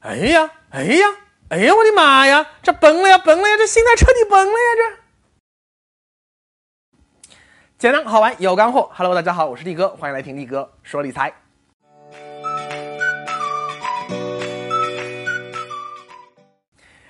哎呀，哎呀，哎呀，我的妈呀，这崩了呀，崩了呀，这心态彻底崩了呀，这简单好玩有干货。Hello，大家好，我是力哥，欢迎来听力哥说理财。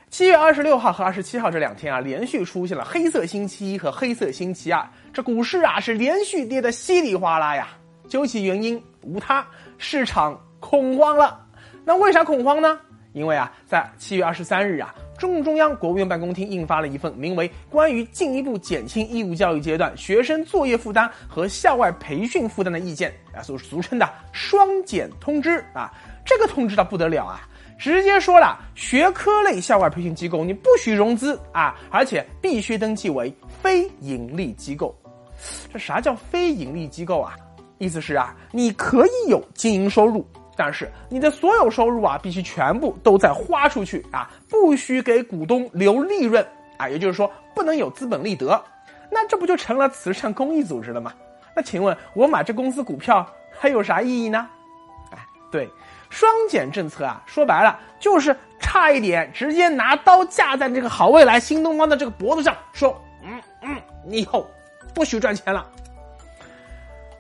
七月二十六号和二十七号这两天啊，连续出现了黑色星期一和黑色星期二，这股市啊是连续跌的稀里哗啦呀。究其原因，无他，市场恐慌了。那为啥恐慌呢？因为啊，在七月二十三日啊，中共中央、国务院办公厅印发了一份名为《关于进一步减轻义务教育阶段学生作业负担和校外培训负担的意见》啊，所俗称的“双减通知”啊。这个通知倒不得了啊，直接说了，学科类校外培训机构你不许融资啊，而且必须登记为非盈利机构。这啥叫非盈利机构啊？意思是啊，你可以有经营收入，但是你的所有收入啊，必须全部都在花出去啊，不许给股东留利润啊，也就是说不能有资本利得，那这不就成了慈善公益组织了吗？那请问我买这公司股票还有啥意义呢？哎，对，双减政策啊，说白了就是差一点直接拿刀架在这个好未来新东方的这个脖子上，说，嗯嗯，你以后不许赚钱了。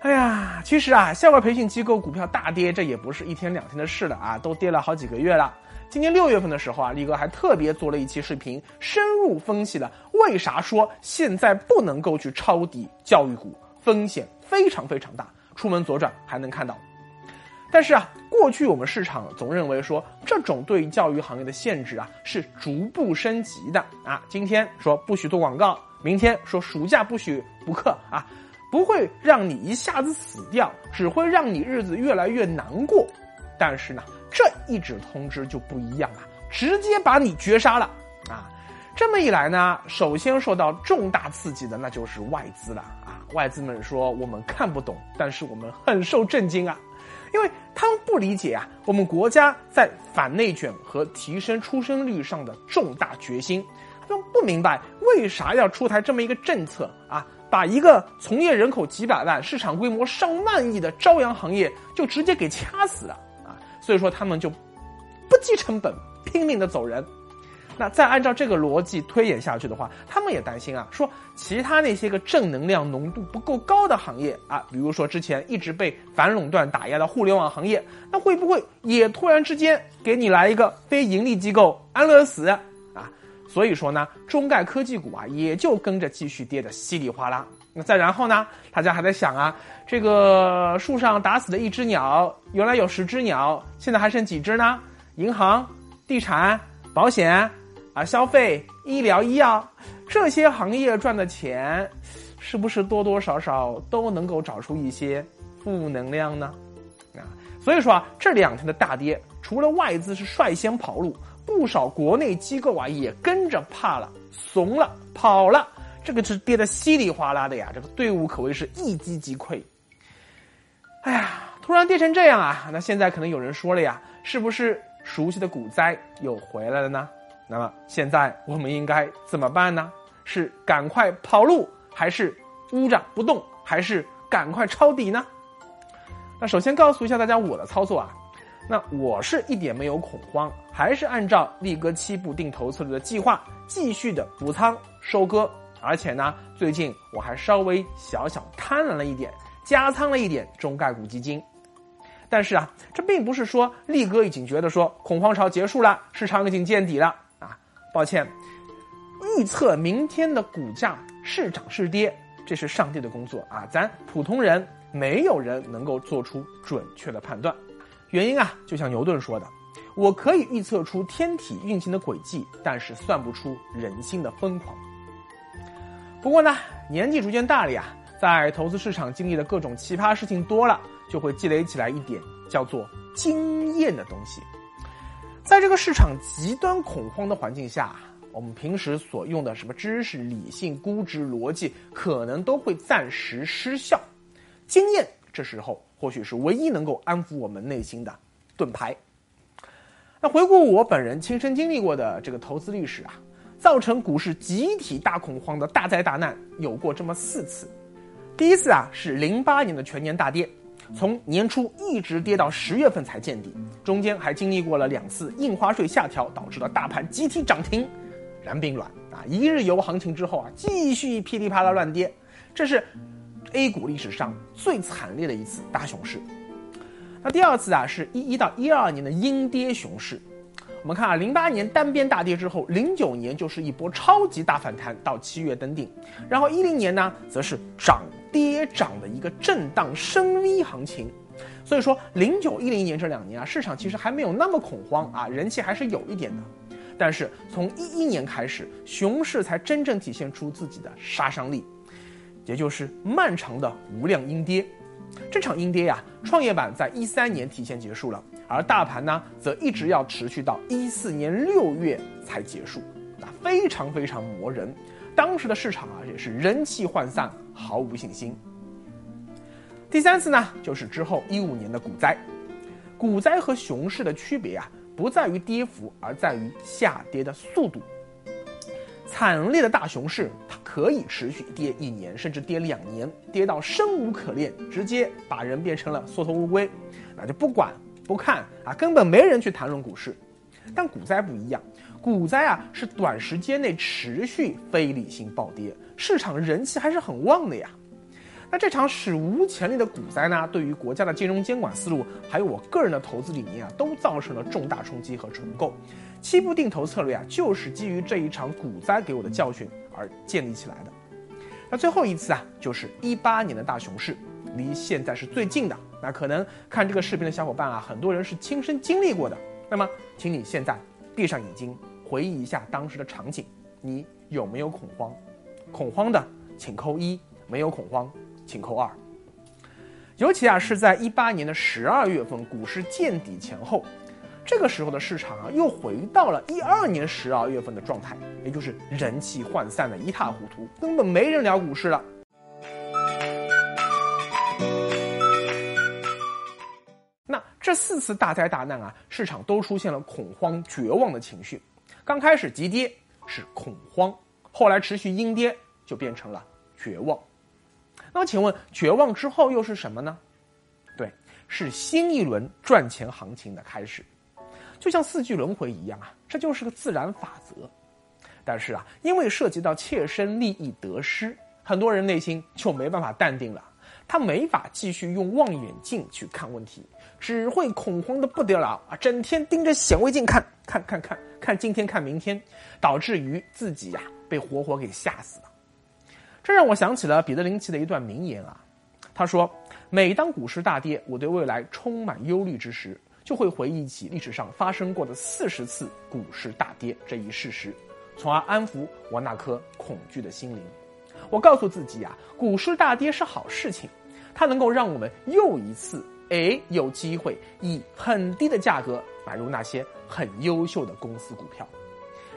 哎呀，其实啊，校外培训机构股票大跌，这也不是一天两天的事了啊，都跌了好几个月了。今年六月份的时候啊，力哥还特别做了一期视频，深入分析了为啥说现在不能够去抄底教育股，风险非常非常大。出门左转还能看到。但是啊，过去我们市场总认为说这种对教育行业的限制啊是逐步升级的啊。今天说不许做广告，明天说暑假不许补课啊。不会让你一下子死掉，只会让你日子越来越难过。但是呢，这一纸通知就不一样了，直接把你绝杀了啊！这么一来呢，首先受到重大刺激的那就是外资了啊！外资们说我们看不懂，但是我们很受震惊啊，因为他们不理解啊，我们国家在反内卷和提升出生率上的重大决心，他们不明白为啥要出台这么一个政策啊！把一个从业人口几百万、市场规模上万亿的朝阳行业就直接给掐死了啊！所以说他们就不计成本拼命的走人。那再按照这个逻辑推演下去的话，他们也担心啊，说其他那些个正能量浓度不够高的行业啊，比如说之前一直被反垄断打压的互联网行业，那会不会也突然之间给你来一个非盈利机构安乐死？所以说呢，中概科技股啊，也就跟着继续跌的稀里哗啦。那再然后呢，大家还在想啊，这个树上打死的一只鸟，原来有十只鸟，现在还剩几只呢？银行、地产、保险啊，消费、医疗、医药这些行业赚的钱，是不是多多少少都能够找出一些负能量呢？啊，所以说啊，这两天的大跌，除了外资是率先跑路。不少国内机构啊也跟着怕了、怂了、跑了，这个是跌得稀里哗啦的呀，这个队伍可谓是一击即溃。哎呀，突然跌成这样啊，那现在可能有人说了呀，是不是熟悉的股灾又回来了呢？那么现在我们应该怎么办呢？是赶快跑路，还是捂着不动，还是赶快抄底呢？那首先告诉一下大家我的操作啊。那我是一点没有恐慌，还是按照力哥七步定投策略的计划，继续的补仓收割。而且呢，最近我还稍微小小贪婪了一点，加仓了一点中概股基金。但是啊，这并不是说力哥已经觉得说恐慌潮结束了，市场已经见底了啊。抱歉，预测明天的股价是涨是跌，这是上帝的工作啊，咱普通人没有人能够做出准确的判断。原因啊，就像牛顿说的，我可以预测出天体运行的轨迹，但是算不出人心的疯狂。不过呢，年纪逐渐大了呀，在投资市场经历的各种奇葩事情多了，就会积累起来一点叫做经验的东西。在这个市场极端恐慌的环境下，我们平时所用的什么知识、理性、估值、逻辑，可能都会暂时失效。经验这时候。或许是唯一能够安抚我们内心的盾牌。那回顾我本人亲身经历过的这个投资历史啊，造成股市集体大恐慌的大灾大难有过这么四次。第一次啊是零八年的全年大跌，从年初一直跌到十月份才见底，中间还经历过了两次印花税下调导致的大盘集体涨停，然并卵啊，一日游行情之后啊，继续噼里啪啦乱跌，这是 A 股历史上最惨烈的一次大熊市。那第二次啊，是一一到一二年的阴跌熊市。我们看啊，零八年单边大跌之后，零九年就是一波超级大反弹，到七月登顶，然后一零年呢，则是涨跌涨的一个震荡升 V 行情。所以说，零九一零年这两年啊，市场其实还没有那么恐慌啊，人气还是有一点的。但是从一一年开始，熊市才真正体现出自己的杀伤力，也就是漫长的无量阴跌。这场阴跌呀，创业板在一三年提前结束了，而大盘呢，则一直要持续到一四年六月才结束，那非常非常磨人。当时的市场啊，也是人气涣散，毫无信心。第三次呢，就是之后一五年的股灾。股灾和熊市的区别啊，不在于跌幅，而在于下跌的速度。惨烈的大熊市，它可以持续跌一年，甚至跌两年，跌到生无可恋，直接把人变成了缩头乌龟，那就不管不看啊，根本没人去谈论股市。但股灾不一样，股灾啊是短时间内持续非理性暴跌，市场人气还是很旺的呀。那这场史无前例的股灾呢，对于国家的金融监管思路，还有我个人的投资理念啊，都造成了重大冲击和重构。七步定投策略啊，就是基于这一场股灾给我的教训而建立起来的。那最后一次啊，就是一八年的大熊市，离现在是最近的。那可能看这个视频的小伙伴啊，很多人是亲身经历过的。那么，请你现在闭上眼睛，回忆一下当时的场景，你有没有恐慌？恐慌的请扣一，没有恐慌请扣二。尤其啊，是在一八年的十二月份股市见底前后。这个时候的市场啊，又回到了一二年十二月份的状态，也就是人气涣散的一塌糊涂，根本没人聊股市了。那这四次大灾大难啊，市场都出现了恐慌、绝望的情绪。刚开始急跌是恐慌，后来持续阴跌就变成了绝望。那么，请问绝望之后又是什么呢？对，是新一轮赚钱行情的开始。就像四季轮回一样啊，这就是个自然法则。但是啊，因为涉及到切身利益得失，很多人内心就没办法淡定了。他没法继续用望远镜去看问题，只会恐慌的不得了啊！整天盯着显微镜看，看，看，看，看今天看明天，导致于自己呀被活活给吓死了。这让我想起了彼得林奇的一段名言啊，他说：“每当股市大跌，我对未来充满忧虑之时。”就会回忆起历史上发生过的四十次股市大跌这一事实，从而安抚我那颗恐惧的心灵。我告诉自己啊，股市大跌是好事情，它能够让我们又一次哎有机会以很低的价格买入那些很优秀的公司股票。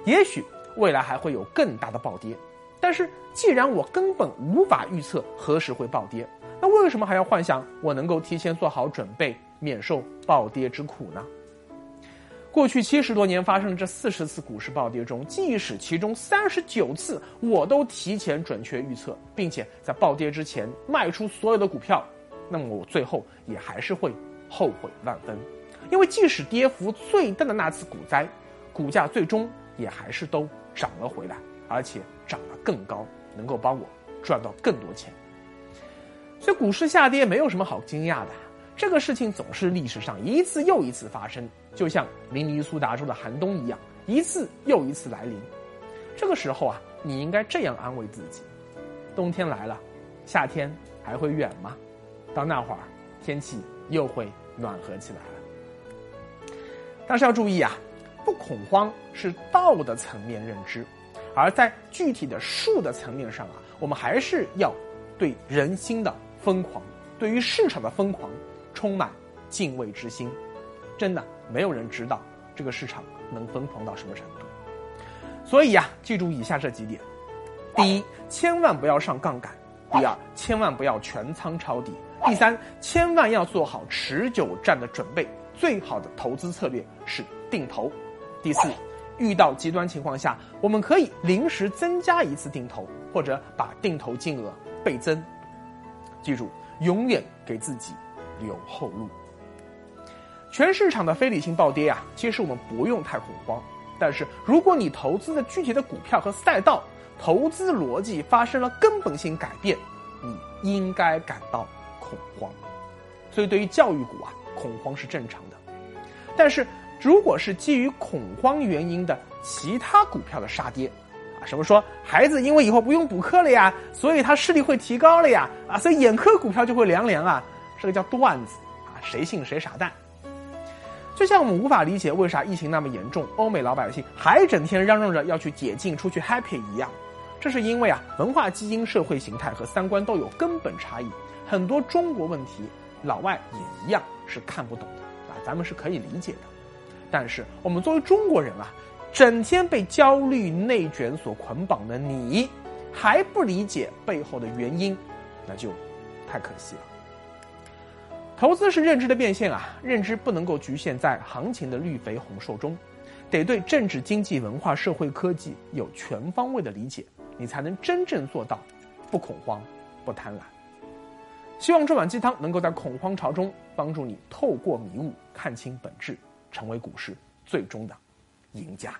也许未来还会有更大的暴跌，但是既然我根本无法预测何时会暴跌，那为什么还要幻想我能够提前做好准备？免受暴跌之苦呢？过去七十多年发生的这四十次股市暴跌中，即使其中三十九次我都提前准确预测，并且在暴跌之前卖出所有的股票，那么我最后也还是会后悔万分。因为即使跌幅最大的那次股灾，股价最终也还是都涨了回来，而且涨得更高，能够帮我赚到更多钱。所以股市下跌没有什么好惊讶的。这个事情总是历史上一次又一次发生，就像明尼苏达州的寒冬一样，一次又一次来临。这个时候啊，你应该这样安慰自己：冬天来了，夏天还会远吗？到那会儿，天气又会暖和起来了。但是要注意啊，不恐慌是道的层面认知，而在具体的术的层面上啊，我们还是要对人心的疯狂，对于市场的疯狂。充满敬畏之心，真的没有人知道这个市场能疯狂到什么程度。所以呀，记住以下这几点：第一，千万不要上杠杆；第二，千万不要全仓抄底；第三，千万要做好持久战的准备。最好的投资策略是定投；第四，遇到极端情况下，我们可以临时增加一次定投，或者把定投金额倍增。记住，永远给自己。留后路。全市场的非理性暴跌啊，其实我们不用太恐慌。但是，如果你投资的具体的股票和赛道投资逻辑发生了根本性改变，你应该感到恐慌。所以，对于教育股啊，恐慌是正常的。但是，如果是基于恐慌原因的其他股票的杀跌，啊，什么说孩子因为以后不用补课了呀，所以他视力会提高了呀，啊，所以眼科股票就会凉凉啊，这个叫段子啊，谁信谁傻蛋。就像我们无法理解为啥疫情那么严重，欧美老百姓还整天嚷嚷着要去解禁、出去 happy 一样，这是因为啊，文化基因、社会形态和三观都有根本差异。很多中国问题，老外也一样是看不懂的啊，咱们是可以理解的。但是我们作为中国人啊，整天被焦虑、内卷所捆绑的你，还不理解背后的原因，那就太可惜了。投资是认知的变现啊，认知不能够局限在行情的绿肥红瘦中，得对政治、经济、文化、社会、科技有全方位的理解，你才能真正做到不恐慌、不贪婪。希望这碗鸡汤能够在恐慌潮中帮助你透过迷雾看清本质，成为股市最终的赢家。